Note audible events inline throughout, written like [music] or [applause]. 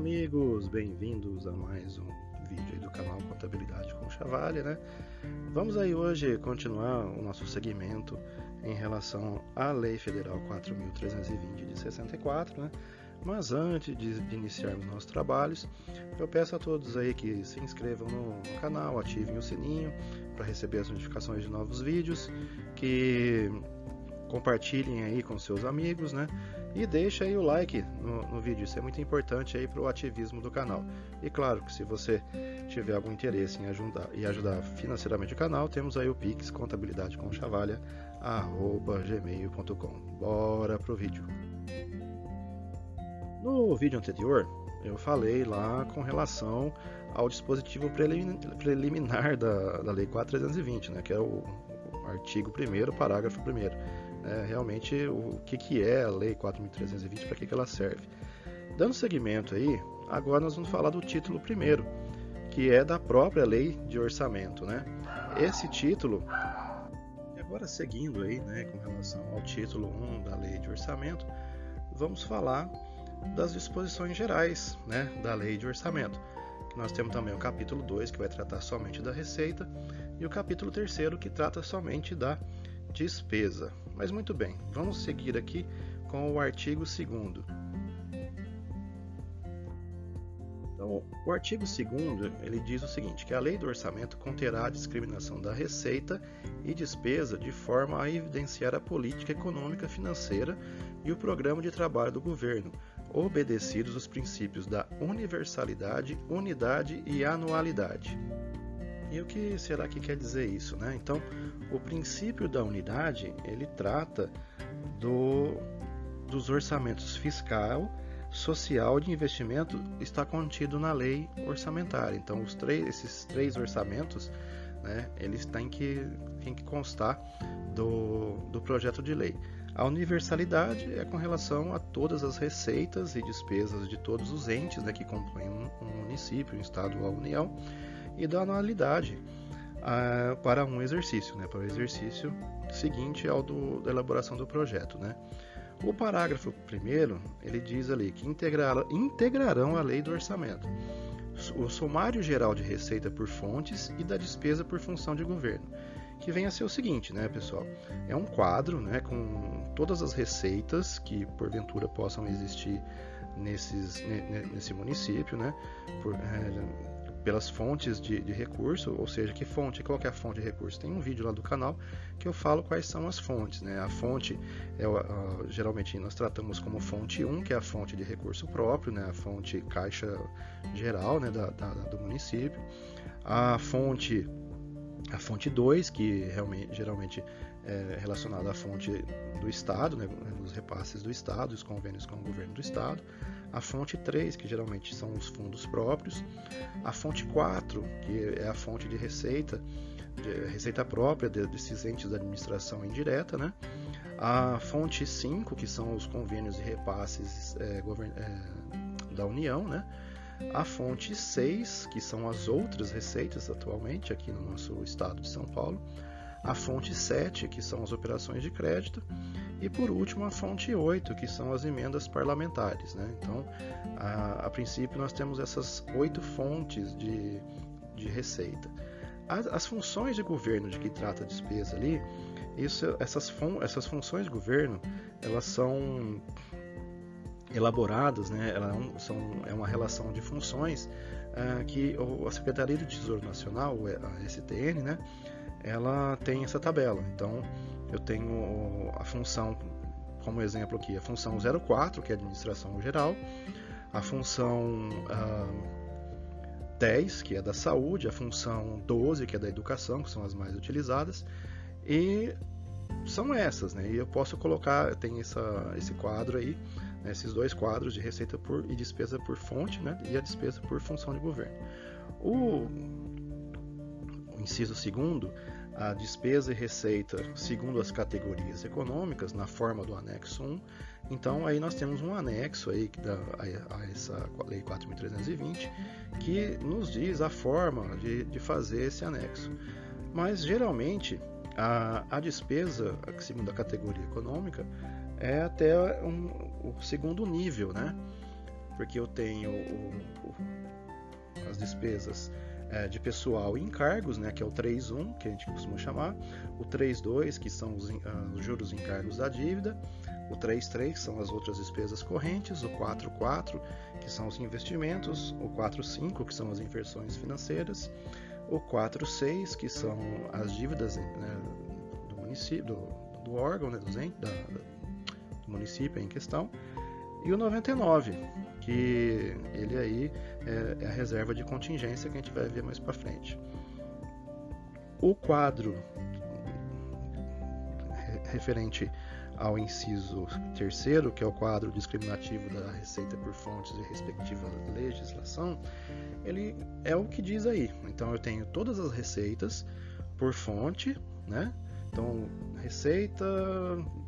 amigos, bem-vindos a mais um vídeo do canal Contabilidade com Chavalha, né? Vamos aí hoje continuar o nosso segmento em relação à Lei Federal 4.320 de 64, né? Mas antes de, iniciarmos nossos trabalhos, eu peço a todos aí que se inscrevam no, no canal, ativem o sininho para receber as notificações de novos vídeos, que compartilhem aí com seus amigos, né? E deixa aí o like no, no vídeo, isso é muito importante aí para o ativismo do canal. E claro que se você tiver algum interesse em ajudar e ajudar financeiramente o canal, temos aí o Pix contabilidade com chavalha gmail.com. Bora pro vídeo. No vídeo anterior, eu falei lá com relação ao dispositivo preliminar da, da Lei 4320, né, que é o artigo 1 parágrafo 1 é, realmente o que, que é a Lei 4.320, para que, que ela serve. Dando seguimento aí, agora nós vamos falar do título primeiro, que é da própria Lei de Orçamento. Né? Esse título, agora seguindo aí né, com relação ao título 1 da Lei de Orçamento, vamos falar das disposições gerais né, da Lei de Orçamento. Nós temos também o capítulo 2, que vai tratar somente da receita, e o capítulo 3, que trata somente da despesa. Mas muito bem, vamos seguir aqui com o artigo 2 então, o artigo 2 ele diz o seguinte, que a lei do orçamento conterá a discriminação da receita e despesa de forma a evidenciar a política econômica financeira e o programa de trabalho do governo, obedecidos os princípios da universalidade, unidade e anualidade. E o que será que quer dizer isso? Né? Então, o princípio da unidade ele trata do, dos orçamentos fiscal, social de investimento está contido na lei orçamentária. Então, os três, esses três orçamentos né, eles têm que, têm que constar do, do projeto de lei. A universalidade é com relação a todas as receitas e despesas de todos os entes né, que compõem um, um município, um estado ou a União e da anualidade uh, para um exercício, né, para o exercício seguinte ao do, da elaboração do projeto. Né. O parágrafo primeiro ele diz ali que integrar, integrarão a lei do orçamento, o sumário geral de receita por fontes e da despesa por função de governo, que vem a ser o seguinte, né, pessoal? É um quadro, né, com todas as receitas que porventura possam existir nesses, nesse município, né, por, é, pelas fontes de, de, recurso, ou seja, que fonte, qual que é a fonte de recurso? Tem um vídeo lá do canal que eu falo quais são as fontes. Né? A fonte, é, geralmente nós tratamos como fonte 1, que é a fonte de recurso próprio, né? a fonte caixa geral né? da, da, do município. A fonte a fonte 2, que realmente, geralmente é relacionada à fonte do Estado, né, os repasses do Estado, os convênios com o governo do Estado. A fonte 3, que geralmente são os fundos próprios. A fonte 4, que é a fonte de receita, de receita própria desses entes da administração indireta. Né? A fonte 5, que são os convênios e repasses é, é, da União. Né? a fonte 6, que são as outras receitas atualmente aqui no nosso estado de São Paulo, a fonte 7, que são as operações de crédito, e por último a fonte 8, que são as emendas parlamentares. Né? Então, a, a, princípio, nós temos essas oito fontes de, de receita. As, as, funções de governo de que trata a despesa ali, isso, essas, fun, essas funções de governo, elas são elaboradas, né, elas é são, é uma relação de funções uh, que a Secretaria do Tesouro Nacional, a STN, né, ela tem essa tabela. Então, eu tenho a função, como exemplo aqui, a função 04, que é administração geral, a função uh, 10, que é da saúde, a função 12, que é da educação, que são as mais utilizadas, e são essas, né? E eu posso colocar, tem essa, esse quadro aí, né, esses dois quadros de receita por e despesa por fonte, né? E a despesa por função de governo. O inciso segundo, a despesa e receita segundo as categorias econômicas na forma do anexo 1. Então aí nós temos um anexo aí da, a, a, essa lei 4.320 que nos diz a forma de, de fazer esse anexo. Mas geralmente a, a despesa, segundo a categoria econômica, é até um, o segundo nível, né? porque eu tenho o, o, as despesas é, de pessoal e encargos, né, que é o 3.1, que a gente costuma chamar, o 3.2, que são os, uh, os juros e encargos da dívida, o 3.3, que são as outras despesas correntes, o 4.4, que são os investimentos, o 4.5, que são as inversões financeiras, o 4.6, que são as dívidas né, do município, do, do órgão, né, do, da, do município em questão, e o 99, que ele aí é, é a reserva de contingência que a gente vai ver mais para frente. O quadro referente ao inciso terceiro, que é o quadro discriminativo da receita por fontes e respectiva legislação, ele é o que diz aí. Então eu tenho todas as receitas por fonte, né? Então, receita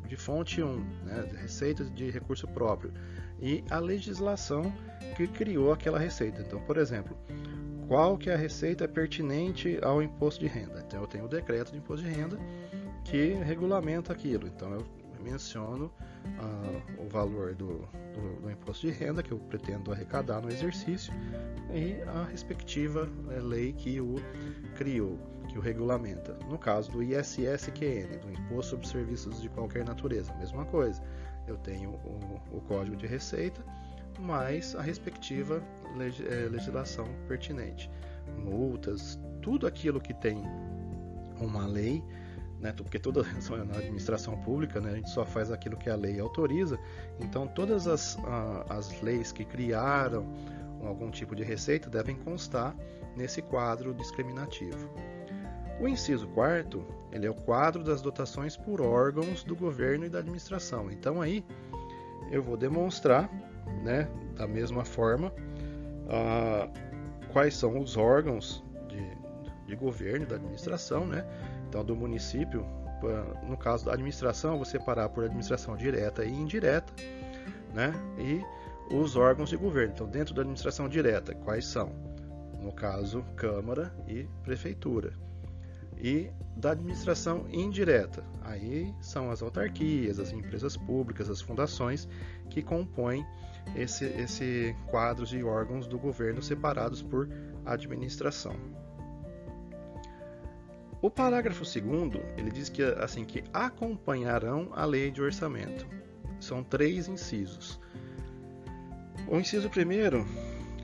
de fonte 1, né? receita de recurso próprio, e a legislação que criou aquela receita. Então, por exemplo, qual que é a receita pertinente ao imposto de renda? Então, eu tenho o decreto de imposto de renda que regulamenta aquilo. Então, eu menciono uh, o valor do, do, do, imposto de renda que eu pretendo arrecadar no exercício e a respectiva é, lei que o criou, que o regulamenta. No caso do ISSQN, do Imposto sobre Serviços de Qualquer Natureza, mesma coisa. Eu tenho o, o Código de Receita mais a respectiva é, legislação pertinente. Multas, tudo aquilo que tem uma lei né, porque toda [laughs] na administração pública né, a gente só faz aquilo que a lei autoriza, então todas as, as leis que criaram algum tipo de receita devem constar nesse quadro discriminativo. O inciso quarto, ele é o quadro das dotações por órgãos do governo e da administração. Então aí eu vou demonstrar, né, da mesma forma, uh, quais são os órgãos de, de governo e da administração, né, então do município, no caso da administração, vou separar por administração direta e indireta, né? E os órgãos de governo. Então, dentro da administração direta, quais são? No caso, Câmara e Prefeitura. E da administração indireta, aí são as autarquias, as empresas públicas, as fundações que compõem esse, esse quadro de órgãos do governo separados por administração. O parágrafo 2 ele diz que assim que acompanharão a lei de orçamento. São três incisos. O inciso primeiro,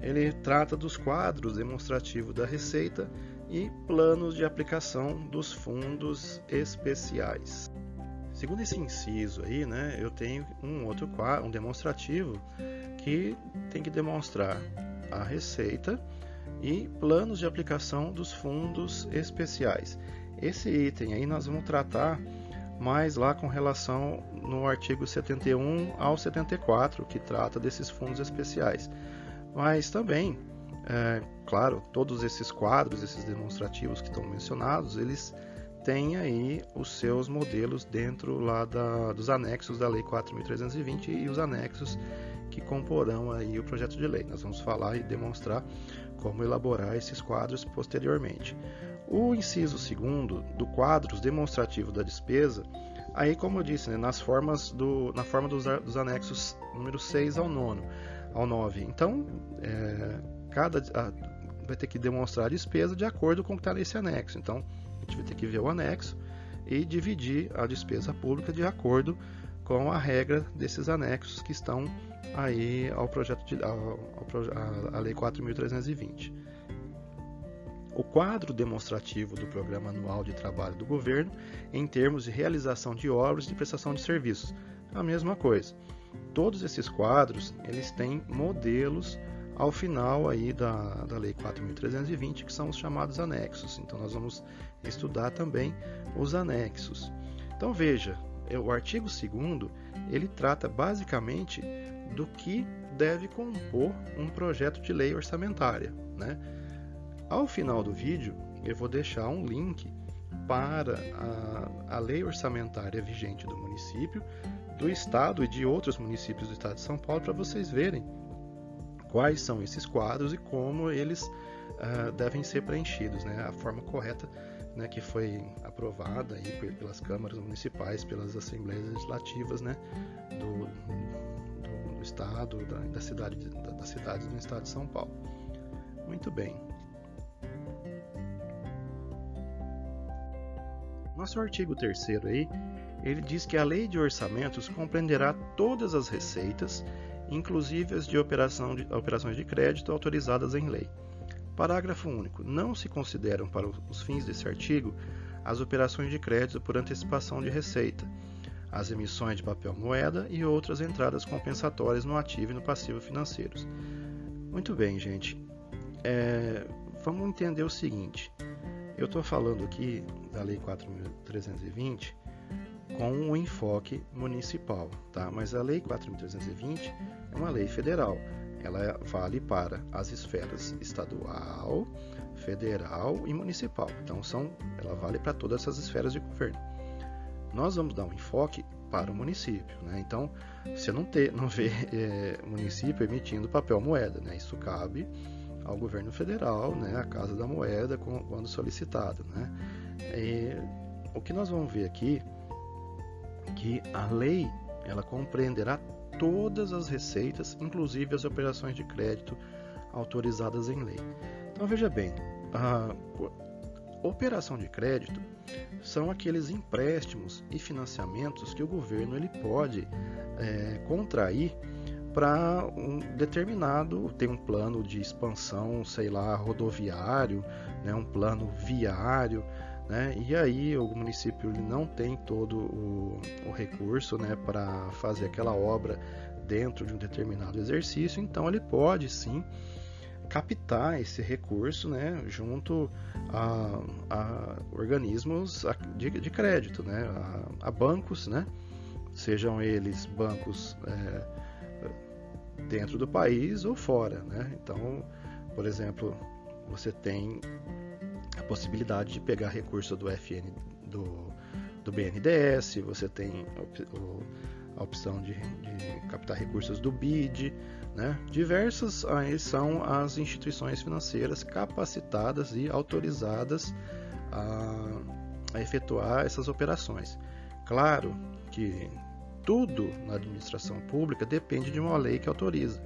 ele trata dos quadros demonstrativos da receita e planos de aplicação dos fundos especiais. Segundo esse inciso aí, né, eu tenho um outro quadro, um demonstrativo que tem que demonstrar a receita e planos de aplicação dos fundos especiais. Esse item aí nós vamos tratar mais lá com relação no artigo 71 ao 74, que trata desses fundos especiais. Mas também, é, claro, todos esses quadros, esses demonstrativos que estão mencionados, eles têm aí os seus modelos dentro lá da, dos anexos da Lei 4.320 e os anexos que comporão aí o projeto de lei. Nós vamos falar e demonstrar como elaborar esses quadros posteriormente. O inciso segundo do quadros demonstrativo da despesa, aí como eu disse, né, nas formas do, na forma dos, dos anexos número 6 ao 9. Ao 9. Então, é, cada a, vai ter que demonstrar a despesa de acordo com o que está nesse anexo. Então, a gente vai ter que ver o anexo e dividir a despesa pública de acordo com a regra desses anexos que estão aí ao projeto de, ao, ao, Lei 4.320. O quadro demonstrativo do Programa Anual de Trabalho do Governo em termos de realização de obras e de prestação de serviços. A mesma coisa. Todos esses quadros eles têm modelos ao final aí da, da Lei 4.320, que são os chamados anexos. Então nós vamos estudar também os anexos. Então veja, é, o artigo 2 ele trata basicamente do que deve compor um projeto de lei orçamentária. Né? Ao final do vídeo, eu vou deixar um link para a, a lei orçamentária vigente do município, do estado e de outros municípios do estado de São Paulo para vocês verem quais são esses quadros e como eles uh, devem ser preenchidos, né? a forma correta né, que foi aprovada aí pelas câmaras municipais, pelas assembleias legislativas né, do, do, estado, da, da cidade, da, das cidades do estado de São Paulo. Muito bem. Nosso artigo 3 aí, ele diz que a lei de orçamentos compreenderá todas as receitas, inclusive as de, operação de operações de crédito autorizadas em lei. Parágrafo único. Não se consideram para os fins desse artigo as operações de crédito por antecipação de receita, as emissões de papel moeda e outras entradas compensatórias no ativo e no passivo financeiros. Muito bem, gente. É, vamos entender o seguinte. Eu estou falando aqui da Lei 4.320 com um enfoque municipal, tá? Mas a Lei 4.320 é uma lei federal. Ela vale para as esferas estadual, federal e municipal. Então são, ela vale para todas essas esferas de governo. Nós vamos dar um enfoque para o município, né? Então você não ter, não vê [laughs] é, município emitindo papel moeda, né? Isso cabe ao governo federal, né? A Casa da Moeda quando solicitado, né? E, o que nós vamos ver aqui que a lei ela compreenderá todas as receitas, inclusive as operações de crédito autorizadas em lei. Então veja bem, a operação de crédito são aqueles empréstimos e financiamentos que o governo ele pode é, contrair para um determinado tem um plano de expansão, sei lá, rodoviário, né, um plano viário, né, e aí o município não tem todo o, o recurso né, para fazer aquela obra dentro de um determinado exercício, então ele pode sim captar esse recurso né, junto a, a organismos de, de, crédito, né, a, a, bancos, né, sejam eles bancos é, dentro do país ou fora. Né? Então, por exemplo, você tem possibilidade de pegar recurso do FN do, do BNDES, você tem a opção de, de captar recursos do BID, né? Diversas aí são as instituições financeiras capacitadas e autorizadas a, a efetuar essas operações. Claro que tudo na administração pública depende de uma lei que autoriza.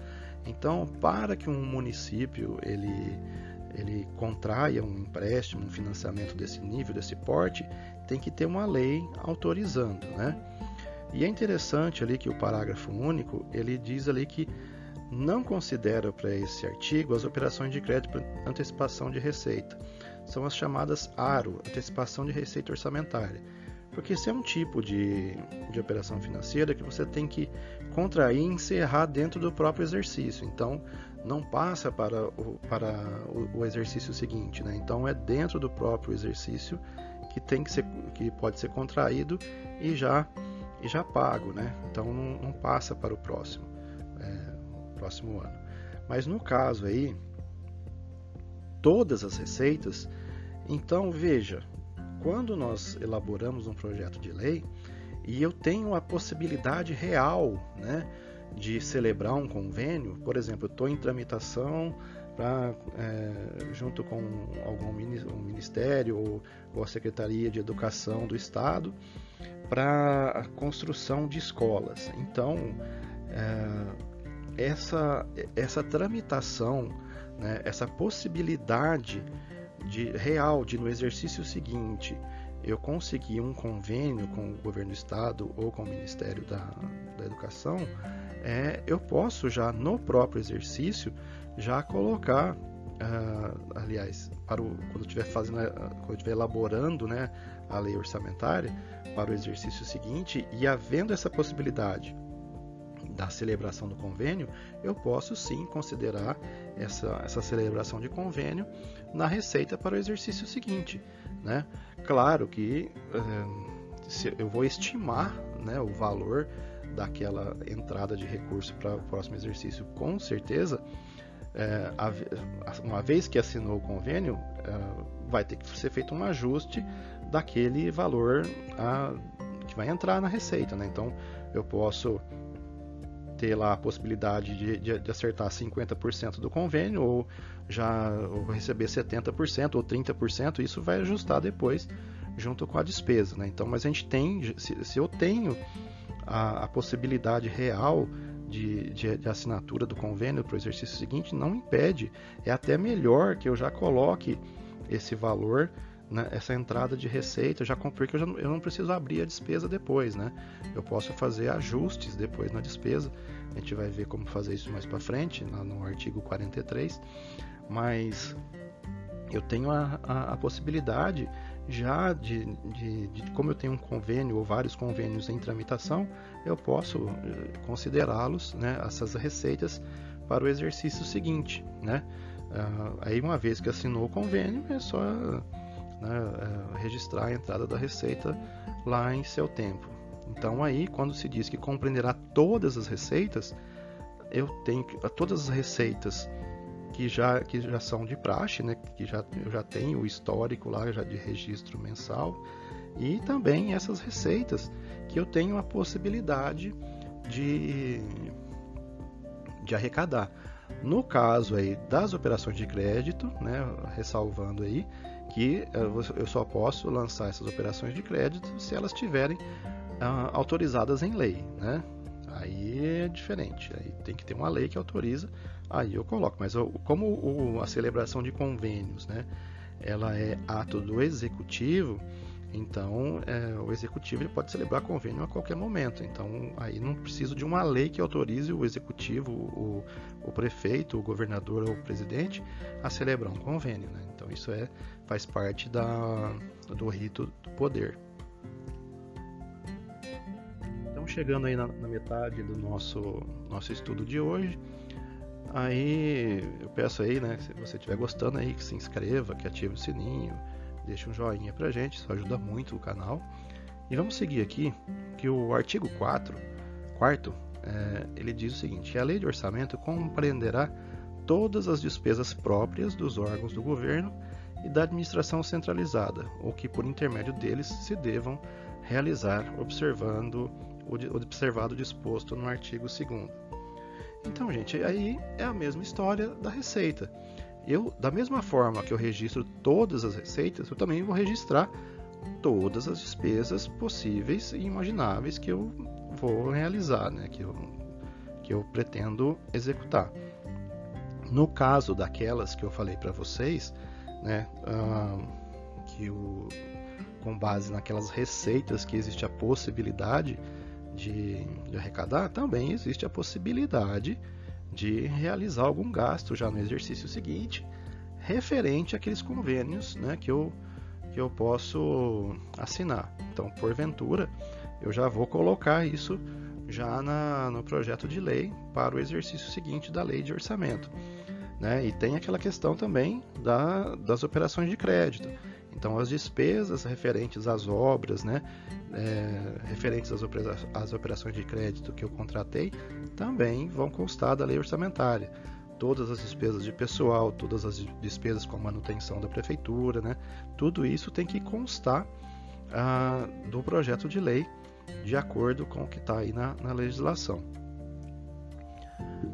Então, para que um município ele ele contraia um empréstimo, um financiamento desse nível, desse porte, tem que ter uma lei autorizando, né? E é interessante ali que o parágrafo único, ele diz ali que não considera para esse artigo as operações de crédito antecipação de receita. São as chamadas ARO, antecipação de receita orçamentária. Porque esse é um tipo de, de operação financeira que você tem que contrair e encerrar dentro do próprio exercício. Então, não passa para o, para o, exercício seguinte. Né? Então, é dentro do próprio exercício que, tem que, ser, que pode ser contraído e já, e já pago. Né? Então, não, não passa para o próximo próximo ano. Mas no caso aí, todas as receitas, então veja, quando nós elaboramos um projeto de lei e eu tenho a possibilidade real né, de celebrar um convênio, por exemplo, estou em tramitação é, junto com algum um ministério ou, ou a Secretaria de Educação do Estado para a construção de escolas. Então, é, essa, essa tramitação, né, essa possibilidade de real de no exercício seguinte eu conseguir um convênio com o governo do estado ou com o Ministério da, da Educação, é, eu posso já no próprio exercício já colocar, uh, aliás, para o, quando estiver fazendo, quando estiver elaborando, né, a lei orçamentária para o exercício seguinte e havendo essa possibilidade da celebração do convênio, eu posso sim considerar essa, essa celebração de convênio na receita para o exercício seguinte. Né? Claro que eh, eu vou estimar né, o valor daquela entrada de recurso para o próximo exercício, com certeza. É, uma vez que assinou o convênio, é, vai ter que ser feito um ajuste daquele valor a, que vai entrar na receita. Né? Então, eu posso ter lá a possibilidade de, de, de acertar 50% do convênio ou já receber 70% ou 30%, isso vai ajustar depois junto com a despesa. Né? Então, mas a gente tem, se, se eu tenho a, a possibilidade real de, de, de assinatura do convênio para o exercício seguinte não impede. É até melhor que eu já coloque esse valor né, essa entrada de receita, já porque eu, já, eu não preciso abrir a despesa depois, né? Eu posso fazer ajustes depois na despesa. A gente vai ver como fazer isso mais para frente, lá no artigo 43. Mas eu tenho a, a, a possibilidade já de, de, de, como eu tenho um convênio ou vários convênios em tramitação, eu posso eh, considerá-los, né, essas receitas, para o exercício seguinte, né? Uh, aí uma vez que assinou o convênio, é só né, é, registrar a entrada da receita lá em seu tempo. Então aí, quando se diz que compreenderá todas as receitas, eu tenho todas as receitas que já, que já são de praxe, né, que já, eu já tenho o histórico lá já de registro mensal, e também essas receitas que eu tenho a possibilidade de, de arrecadar. No caso aí das operações de crédito, né, ressalvando aí, que eh, eu só posso lançar essas operações de crédito se elas estiverem ah, autorizadas em lei, né? É diferente, aí tem que ter uma lei que autoriza, aí eu coloco. Mas como o, a celebração de convênios, né, ela é ato do executivo, então, é, o executivo pode celebrar convênio a qualquer momento. Então, aí não preciso de uma lei que autorize o executivo, o, o prefeito, o governador ou o presidente a celebrar um convênio. Né? Então, isso é, faz parte da, do rito do poder. Então, chegando aí na, na metade do nosso, nosso estudo de hoje, aí eu peço aí, né, se você estiver gostando aí, que se inscreva, que ative o sininho deixa um joinha pra gente, isso ajuda muito o canal. E vamos seguir aqui, que o artigo 4, quarto, é, ele diz o seguinte, a lei de orçamento compreenderá todas as despesas próprias dos órgãos do governo e da administração centralizada, ou que por intermédio deles se devam realizar, observando observado disposto no artigo 2 Então, gente, aí é a mesma história da receita eu, da mesma forma que eu registro todas as receitas, eu também vou registrar todas as despesas possíveis e imagináveis que eu vou realizar, né? que, eu, que eu pretendo executar. No caso daquelas que eu falei para vocês, né, uh, que o, com base naquelas receitas que existe a possibilidade de, de arrecadar, também existe a possibilidade de realizar algum gasto já no exercício seguinte, referente àqueles convênios né, que, eu, que eu posso assinar. Então, porventura, eu já vou colocar isso já na, no projeto de lei para o exercício seguinte da lei de orçamento. Né? E tem aquela questão também da, das operações de crédito. Então, as despesas referentes às obras, né, é, referentes às, opera às operações de crédito que eu contratei, também vão constar da lei orçamentária. Todas as despesas de pessoal, todas as despesas com manutenção da prefeitura, né, tudo isso tem que constar ah, do projeto de lei de acordo com o que está aí na, na legislação.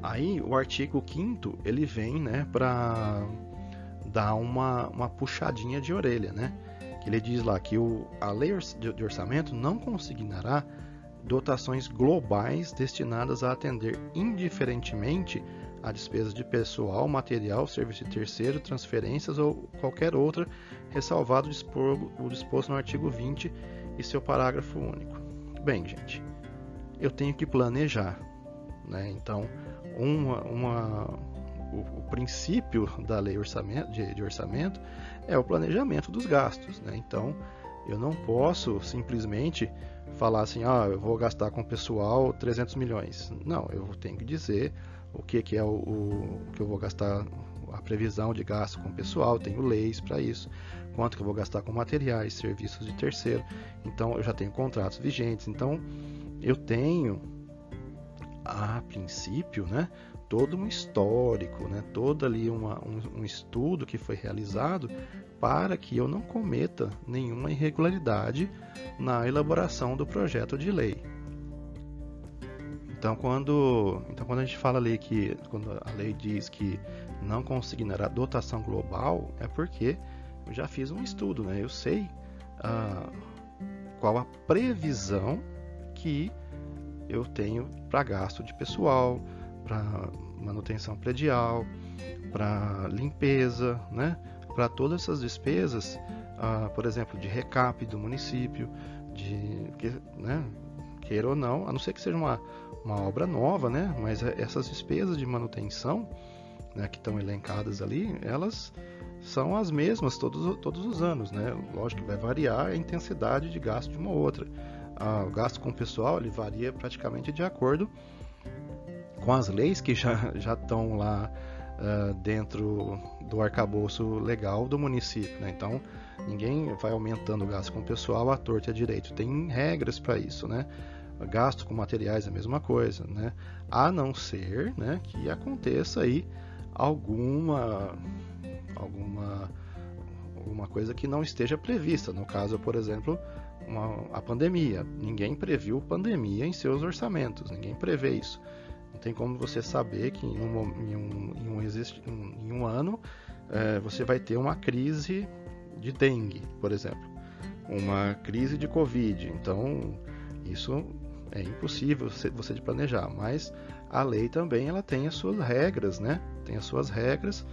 Aí o artigo 5 ele vem né, para dar uma, uma puxadinha de orelha, né? Ele diz lá que o, a lei de orçamento não consignará dotações globais destinadas a atender indiferentemente a despesas de pessoal, material, serviço de terceiro, transferências ou qualquer outra, ressalvado o disposto no artigo 20 e seu parágrafo único. Bem, gente, eu tenho que planejar, né? Então, uma, uma o, o princípio da lei orçamento, de, de, orçamento é o planejamento dos gastos. Né? Então, eu não posso simplesmente falar assim, ah, eu vou gastar com o pessoal 300 milhões. Não, eu tenho que dizer o que, que é o, o, que eu vou gastar, a previsão de gasto com o pessoal, tenho leis para isso, quanto que eu vou gastar com materiais, serviços de terceiro. Então, eu já tenho contratos vigentes. Então, eu tenho, a princípio, né, todo um histórico, né? todo ali uma, um, um estudo que foi realizado para que eu não cometa nenhuma irregularidade na elaboração do projeto de lei. Então quando, então, quando a gente fala ali que quando a lei diz que não consignará dotação global, é porque eu já fiz um estudo, né? eu sei ah, qual a previsão que eu tenho para gasto de pessoal, para manutenção predial, para limpeza, né? para todas essas despesas, ah, por exemplo, de recap do município, de né, queira ou não, a não ser que seja uma, uma obra nova, né? mas essas despesas de manutenção né, que estão elencadas ali, elas são as mesmas todos, todos os anos. Né? Lógico que vai variar a intensidade de gasto de uma ou outra. Ah, o gasto com o pessoal ele varia praticamente de acordo com as leis que já, [laughs] já estão lá uh, dentro do arcabouço legal do município. Né? Então, ninguém vai aumentando o gasto com o pessoal à torta e à direito. Tem regras para isso, né? Gasto com materiais é a mesma coisa, né? A não ser né, que aconteça aí alguma, alguma, alguma coisa que não esteja prevista. No caso, por exemplo, uma, a pandemia. Ninguém previu pandemia em seus orçamentos, ninguém prevê isso. Não tem como você saber que em um, em um, em um, em um ano é, você vai ter uma crise de dengue, por exemplo, uma crise de Covid. Então, isso é impossível você, de planejar, mas a lei também ela tem as suas regras, né? Tem as suas regras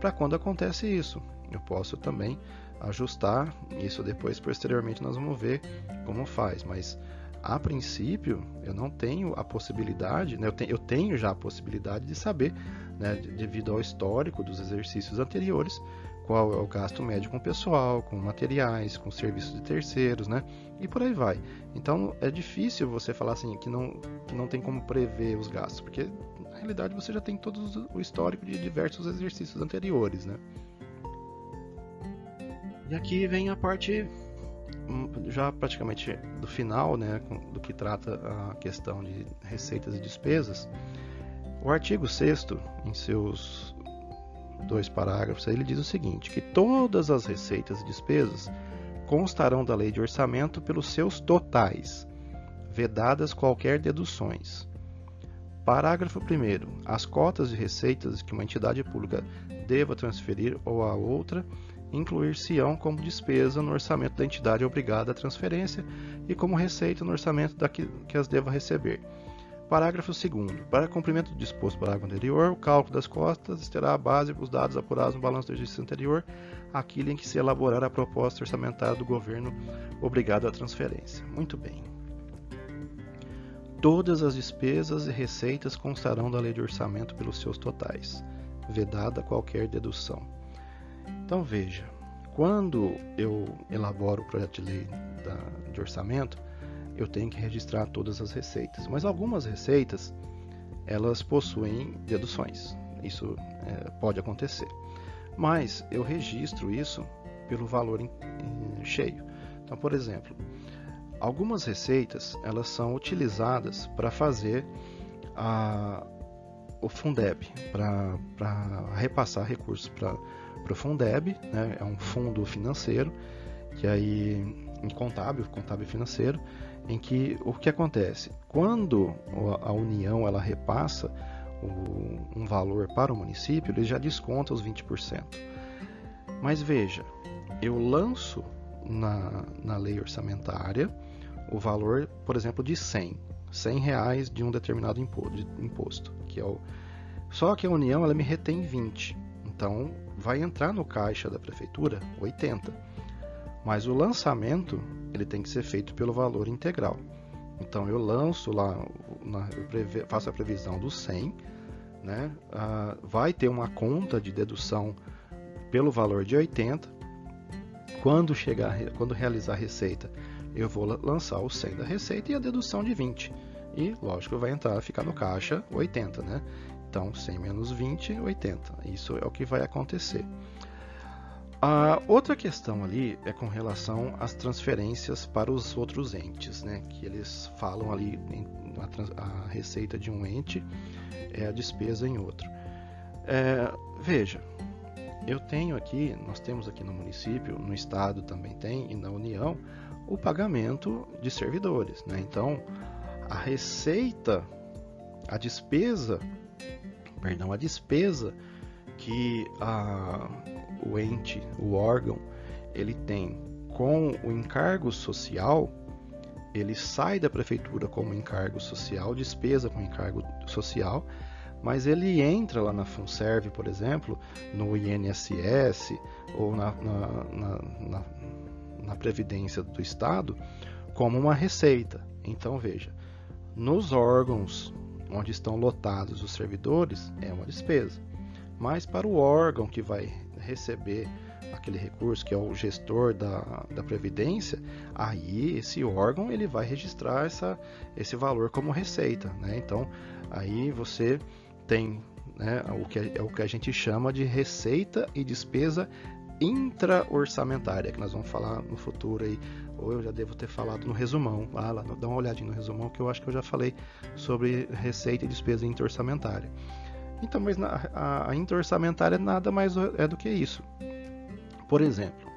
para quando acontece isso. Eu posso também ajustar isso depois posteriormente nós vamos ver como faz, mas a princípio, eu não tenho a possibilidade, né, eu, te, eu, tenho já a possibilidade de saber, né, devido ao histórico dos exercícios anteriores, qual é o gasto médio com pessoal, com materiais, com serviços de terceiros, né, e por aí vai. Então é difícil você falar assim que não, que não tem como prever os gastos, porque na realidade você já tem todo o histórico de diversos exercícios anteriores, né. E aqui vem a parte já praticamente do final, né, do que trata a questão de receitas e despesas, o artigo 6 em seus dois parágrafos, ele diz o seguinte, que todas as receitas e despesas constarão da lei de orçamento pelos seus totais, vedadas qualquer deduções. Parágrafo 1 As cotas de receitas que uma entidade pública deva transferir ou a outra incluir-se-ão como despesa no orçamento da entidade obrigada à transferência e como receita no orçamento da que, que as deva receber. Parágrafo 2. Para cumprimento do disposto no parágrafo anterior, o cálculo das costas terá a base os dados apurados no balanço do exercício anterior, aquilo em que se elaborar a proposta orçamentária do governo obrigado à transferência. Muito bem. Todas as despesas e receitas constarão da lei de orçamento pelos seus totais, vedada qualquer dedução. Então veja, quando eu elaboro o projeto de lei da, de orçamento, eu tenho que registrar todas as receitas. Mas algumas receitas elas possuem deduções. Isso é, pode acontecer. Mas eu registro isso pelo valor em, em cheio. Então, por exemplo, algumas receitas elas são utilizadas para fazer a, o Fundeb, para repassar recursos para para o Fundeb, né, é um fundo financeiro, que aí em contábil, contábil financeiro, em que o que acontece? Quando a União ela repassa o, um valor para o município, ele já desconta os 20%. Mas veja, eu lanço na, na lei orçamentária o valor, por exemplo, de 100, 100 reais de um determinado imposto, que é o só que a União ela me retém 20. Então vai entrar no caixa da prefeitura 80. Mas o lançamento ele tem que ser feito pelo valor integral. Então eu lanço lá, eu faço a previsão do 100, né? Ah, vai ter uma conta de dedução pelo valor de 80. Quando chegar, quando realizar a receita, eu vou lançar o 100 da receita e a dedução de 20. E lógico vai entrar, ficar no caixa 80, né? Então, 100 menos 20, 80. Isso é o que vai acontecer. A outra questão ali é com relação às transferências para os outros entes, né? Que eles falam ali a, receita de um ente é a despesa em outro. É, veja, eu tenho aqui, nós temos aqui no município, no estado também tem e na União o pagamento de servidores, né? Então, a receita, a despesa perdão, a despesa que a, o ente, o órgão, ele tem com o encargo social, ele sai da prefeitura como encargo social, despesa com encargo social, mas ele entra lá na FUNSERV, por exemplo, no INSS ou na, na, na, na, Previdência do Estado como uma receita. Então veja, nos órgãos onde estão lotados os servidores é uma despesa, mas para o órgão que vai receber aquele recurso que é o gestor da, da previdência, aí esse órgão ele vai registrar essa, esse valor como receita, né? Então aí você tem né, o que é, o que a gente chama de receita e despesa intra-orçamentária, que nós vamos falar no futuro aí, ou eu já devo ter falado no resumão, lá, dá uma olhadinha no resumão que eu acho que eu já falei sobre receita e despesa intra-orçamentária. Então, mas na, a, a intra-orçamentária nada mais é do que isso. Por exemplo,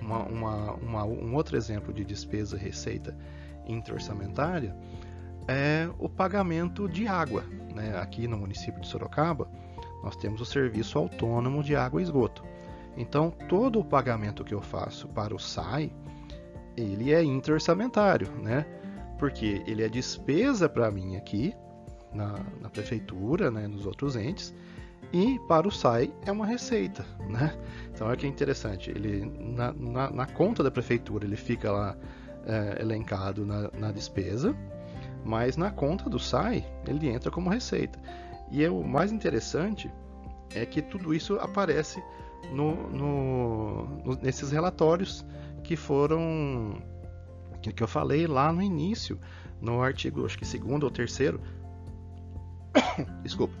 uma, uma, uma, um outro exemplo de despesa receita intra-orçamentária é o pagamento de água. Né? Aqui no município de Sorocaba, nós temos o serviço autônomo de água e esgoto. Então, todo o pagamento que eu faço para o SAI, ele é intra-orçamentário, né? Porque ele é despesa para mim aqui, na, na prefeitura, né, nos outros entes, e para o SAI é uma receita, né? Então é que é interessante, ele na, na, na conta da prefeitura ele fica lá é, elencado na, na, despesa, mas na conta do SAI ele entra como receita. E é, o mais interessante é que tudo isso aparece no, no, no, nesses relatórios que foram que, que eu falei lá no início, no artigo acho que segundo ou terceiro, [coughs] desculpa,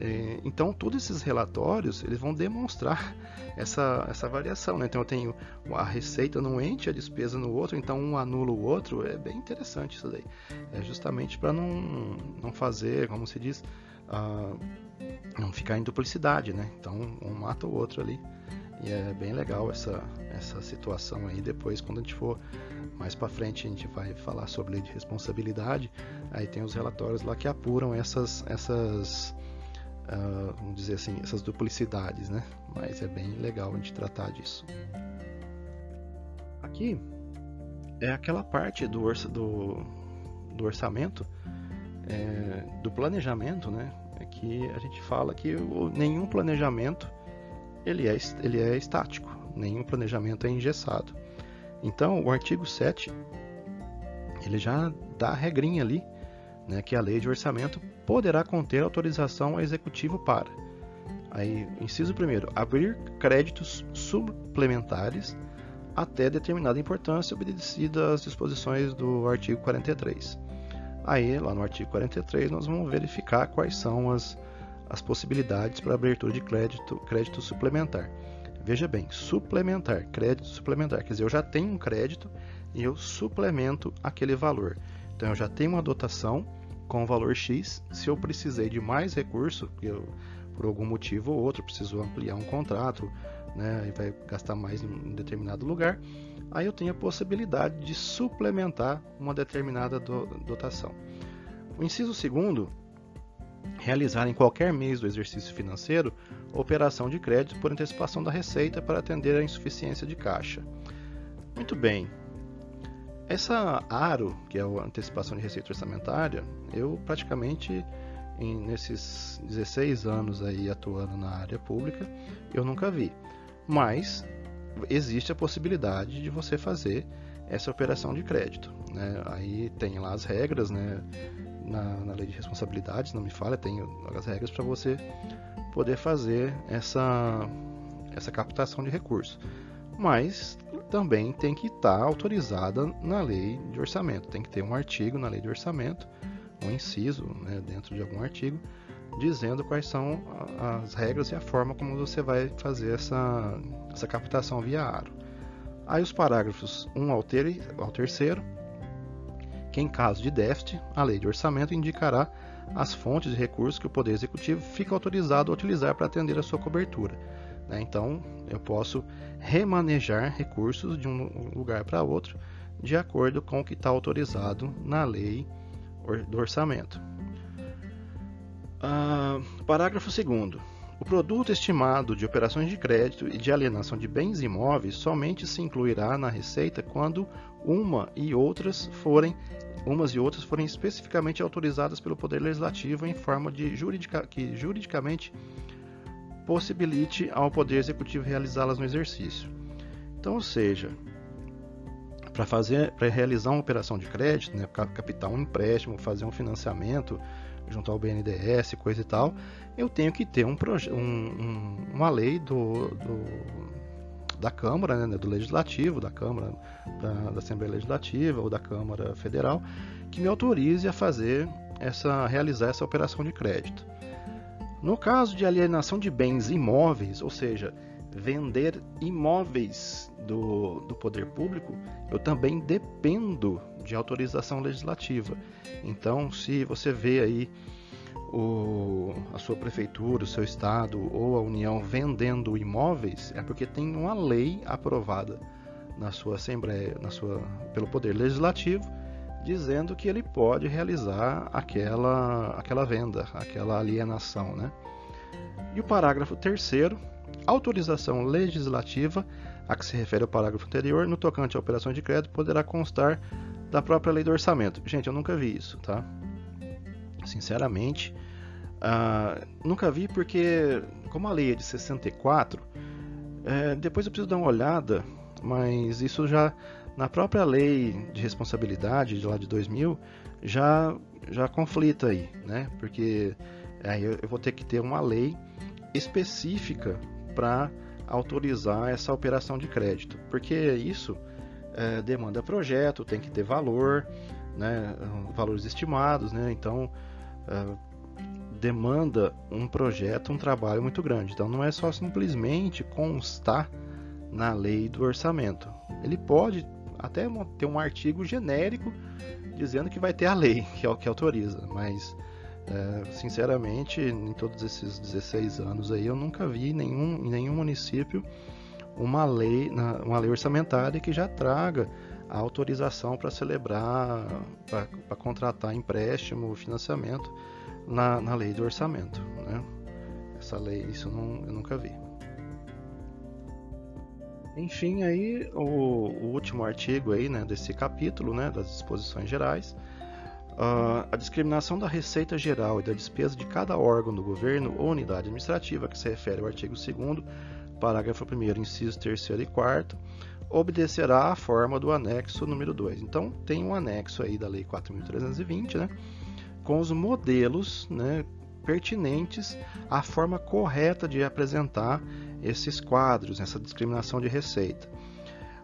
é, então, todos esses relatórios eles vão demonstrar [laughs] essa, essa variação. Né? Então, eu tenho a receita num ente, a despesa no outro, então um anula o outro. É bem interessante isso daí. É justamente para não, não fazer, como se diz, uh, não ficar em duplicidade. Né? Então, um mata o outro ali. E é bem legal essa, essa situação aí. Depois, quando a gente for mais para frente, a gente vai falar sobre lei de responsabilidade. Aí tem os relatórios lá que apuram essas, essas uh, vamos dizer assim, essas duplicidades, né? Mas é bem legal a gente tratar disso. Aqui é aquela parte do, orça, do, do orçamento, é, do planejamento, né? É que a gente fala que nenhum planejamento ele é, ele é estático, nenhum planejamento é engessado. Então, o artigo 7 ele já dá a regrinha ali, né, que a lei de orçamento poderá conter autorização ao executivo para. Aí, inciso primeiro, abrir créditos suplementares até determinada importância obedecida às disposições do artigo 43. Aí, lá no artigo 43, nós vamos verificar quais são as, as possibilidades para abertura de crédito, crédito suplementar. Veja bem, suplementar, crédito suplementar, quer dizer, eu já tenho um crédito e eu suplemento aquele valor. Então, eu já tenho uma dotação com valor X. Se eu precisei de mais recurso, eu, por algum motivo ou outro, preciso ampliar um contrato, né, e vai gastar mais em um determinado lugar, aí eu tenho a possibilidade de suplementar uma determinada do, dotação. O inciso segundo, realizar em qualquer mês do exercício financeiro operação de crédito por antecipação da receita para atender à insuficiência de caixa. Muito bem, essa ARO, que é a antecipação de receita orçamentária, eu praticamente em, nesses 16 anos aí atuando na área pública, eu nunca vi. Mas existe a possibilidade de você fazer essa operação de crédito. Né? Aí tem lá as regras, né? Na, na lei de responsabilidades, não me falha, tem as regras para você poder fazer essa, essa captação de recursos. Mas também tem que estar tá autorizada na lei de orçamento. Tem que ter um artigo na lei de orçamento, um inciso né, dentro de algum artigo, dizendo quais são as regras e a forma como você vai fazer essa, essa captação via aro. Aí os parágrafos 1 ao, ter, ao terceiro, que em caso de déficit, a lei de orçamento indicará as fontes de recursos que o Poder Executivo fica autorizado a utilizar para atender a sua cobertura né? Então, eu posso remanejar recursos de um lugar para outro de acordo com o que está autorizado na lei do orçamento. Ah, parágrafo 2. O produto estimado de operações de crédito e de alienação de bens imóveis somente se incluirá na receita quando uma e outras forem umas e outras forem especificamente autorizadas pelo Poder Legislativo em forma de juridica, que juridicamente possibilite ao Poder Executivo realizá-las no exercício. Então, ou seja, para fazer, para realizar uma operação de crédito, né, captar um empréstimo, fazer um financiamento junto ao BNDES, coisa e tal, eu tenho que ter um, um, um uma lei do, do da Câmara, né, do Legislativo, da Câmara, da, da, Assembleia Legislativa ou da Câmara Federal, que me autorize a fazer essa, realizar essa operação de crédito. No caso de alienação de bens imóveis, ou seja, vender imóveis do, do poder público, eu também dependo de autorização legislativa. Então, se você vê aí o, a sua prefeitura, o seu estado ou a União vendendo imóveis, é porque tem uma lei aprovada na sua Assembleia, na sua, pelo Poder Legislativo, dizendo que ele pode realizar aquela, aquela venda, aquela alienação. Né? E o parágrafo terceiro, autorização legislativa, a que se refere ao parágrafo anterior, no tocante à operação de crédito, poderá constar da própria lei do orçamento. Gente, eu nunca vi isso, tá? Sinceramente, uh, nunca vi porque, como a lei é de 64, é, depois eu preciso dar uma olhada, mas isso já na própria lei de responsabilidade de lá de 2000 já já conflita aí, né? Porque aí eu, eu vou ter que ter uma lei específica para autorizar essa operação de crédito, porque isso é, demanda projeto, tem que ter valor, né, valores estimados, né, então é, demanda um projeto, um trabalho muito grande. Então não é só simplesmente constar na lei do orçamento. Ele pode até ter um artigo genérico dizendo que vai ter a lei que é o que autoriza, mas é, sinceramente, em todos esses 16 anos aí, eu nunca vi nenhum, em nenhum município uma lei, uma lei orçamentária que já traga a autorização para celebrar, para contratar empréstimo, financiamento na, na lei do orçamento. Né? Essa lei, isso não, eu nunca vi. Enfim, aí o, o último artigo aí, né, desse capítulo, né, das disposições gerais, Uh, a discriminação da receita geral e da despesa de cada órgão do governo ou unidade administrativa, que se refere ao artigo 2 parágrafo 1 inciso 3 e 4 obedecerá à forma do anexo número 2. Então, tem um anexo aí da Lei 4.320, né, com os modelos né, pertinentes à forma correta de apresentar esses quadros, essa discriminação de receita.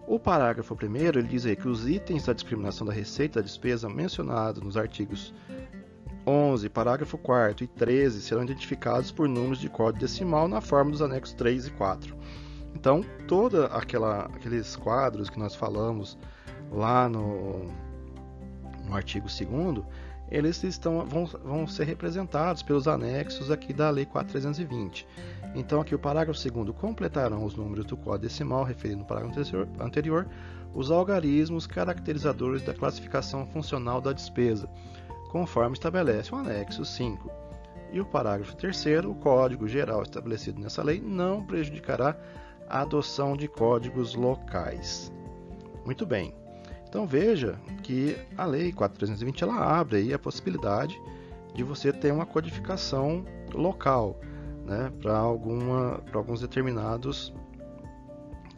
O parágrafo 1 ele diz aí que os itens da discriminação da receita da despesa mencionados nos artigos 11, parágrafo 4 e 13 serão identificados por números de código decimal na forma dos anexos 3 e 4. Então, todos aqueles quadros que nós falamos lá no, no artigo 2 eles estão, vão, vão ser representados pelos anexos aqui da Lei 4320. Então, aqui o parágrafo 2 completarão os números do código decimal referido no parágrafo anterior os algarismos caracterizadores da classificação funcional da despesa, conforme estabelece o anexo 5. E o parágrafo 3 o código geral estabelecido nessa lei não prejudicará a adoção de códigos locais. Muito bem. Então veja que a lei 4320 ela abre aí a possibilidade de você ter uma codificação local né, para alguns determinados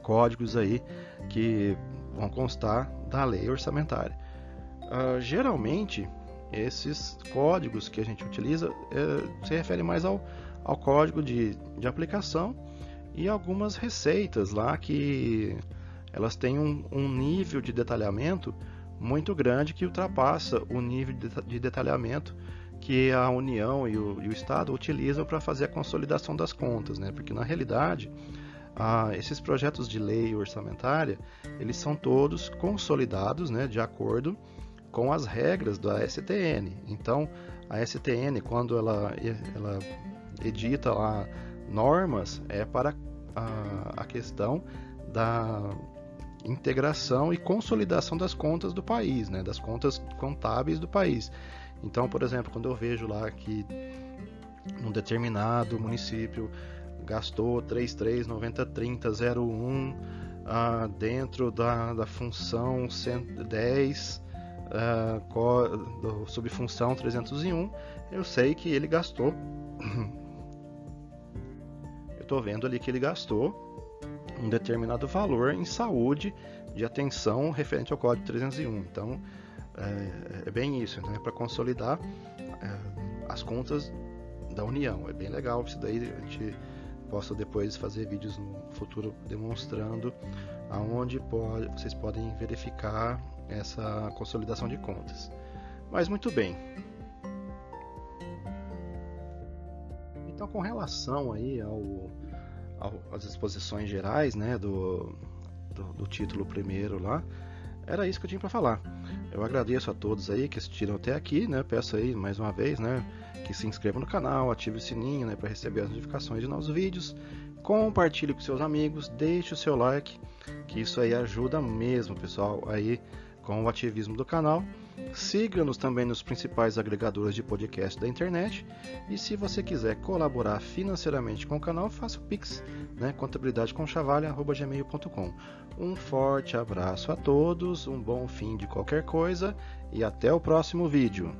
códigos aí que vão constar da lei orçamentária. Uh, geralmente, esses códigos que a gente utiliza uh, se referem mais ao, ao código de, de aplicação e algumas receitas lá que elas têm um, um nível de detalhamento muito grande que ultrapassa o nível de detalhamento que a União e o, e o Estado utilizam para fazer a consolidação das contas, né? Porque na realidade ah, esses projetos de lei orçamentária eles são todos consolidados, né? De acordo com as regras da STN. Então a STN quando ela, ela edita lá normas é para a, a questão da integração e consolidação das contas do país, né? Das contas contábeis do país. Então, por exemplo, quando eu vejo lá que num determinado município gastou 33903001 ah, dentro da, da função 110 ah, do, subfunção 301 eu sei que ele gastou eu estou vendo ali que ele gastou um determinado valor em saúde de atenção referente ao código 301 então é, é bem isso então é para consolidar é, as contas da União é bem legal isso daí a gente possa depois fazer vídeos no futuro demonstrando aonde pode, vocês podem verificar essa consolidação de contas. Mas muito bem. Então, com relação aí ao, ao às exposições gerais, né, do, do, do título primeiro lá, era isso que eu tinha para falar. Eu agradeço a todos aí que assistiram até aqui, né? Peço aí mais uma vez, né, que se inscrevam no canal, ative o sininho, né, para receber as notificações de novos vídeos. Compartilhe com seus amigos, deixe o seu like, que isso aí ajuda mesmo, pessoal, aí com o ativismo do canal. Siga-nos também nos principais agregadores de podcast da internet. E se você quiser colaborar financeiramente com o canal, faça o Pix, né? contabilidadeconchavalha.gmail.com. Um forte abraço a todos, um bom fim de qualquer coisa e até o próximo vídeo.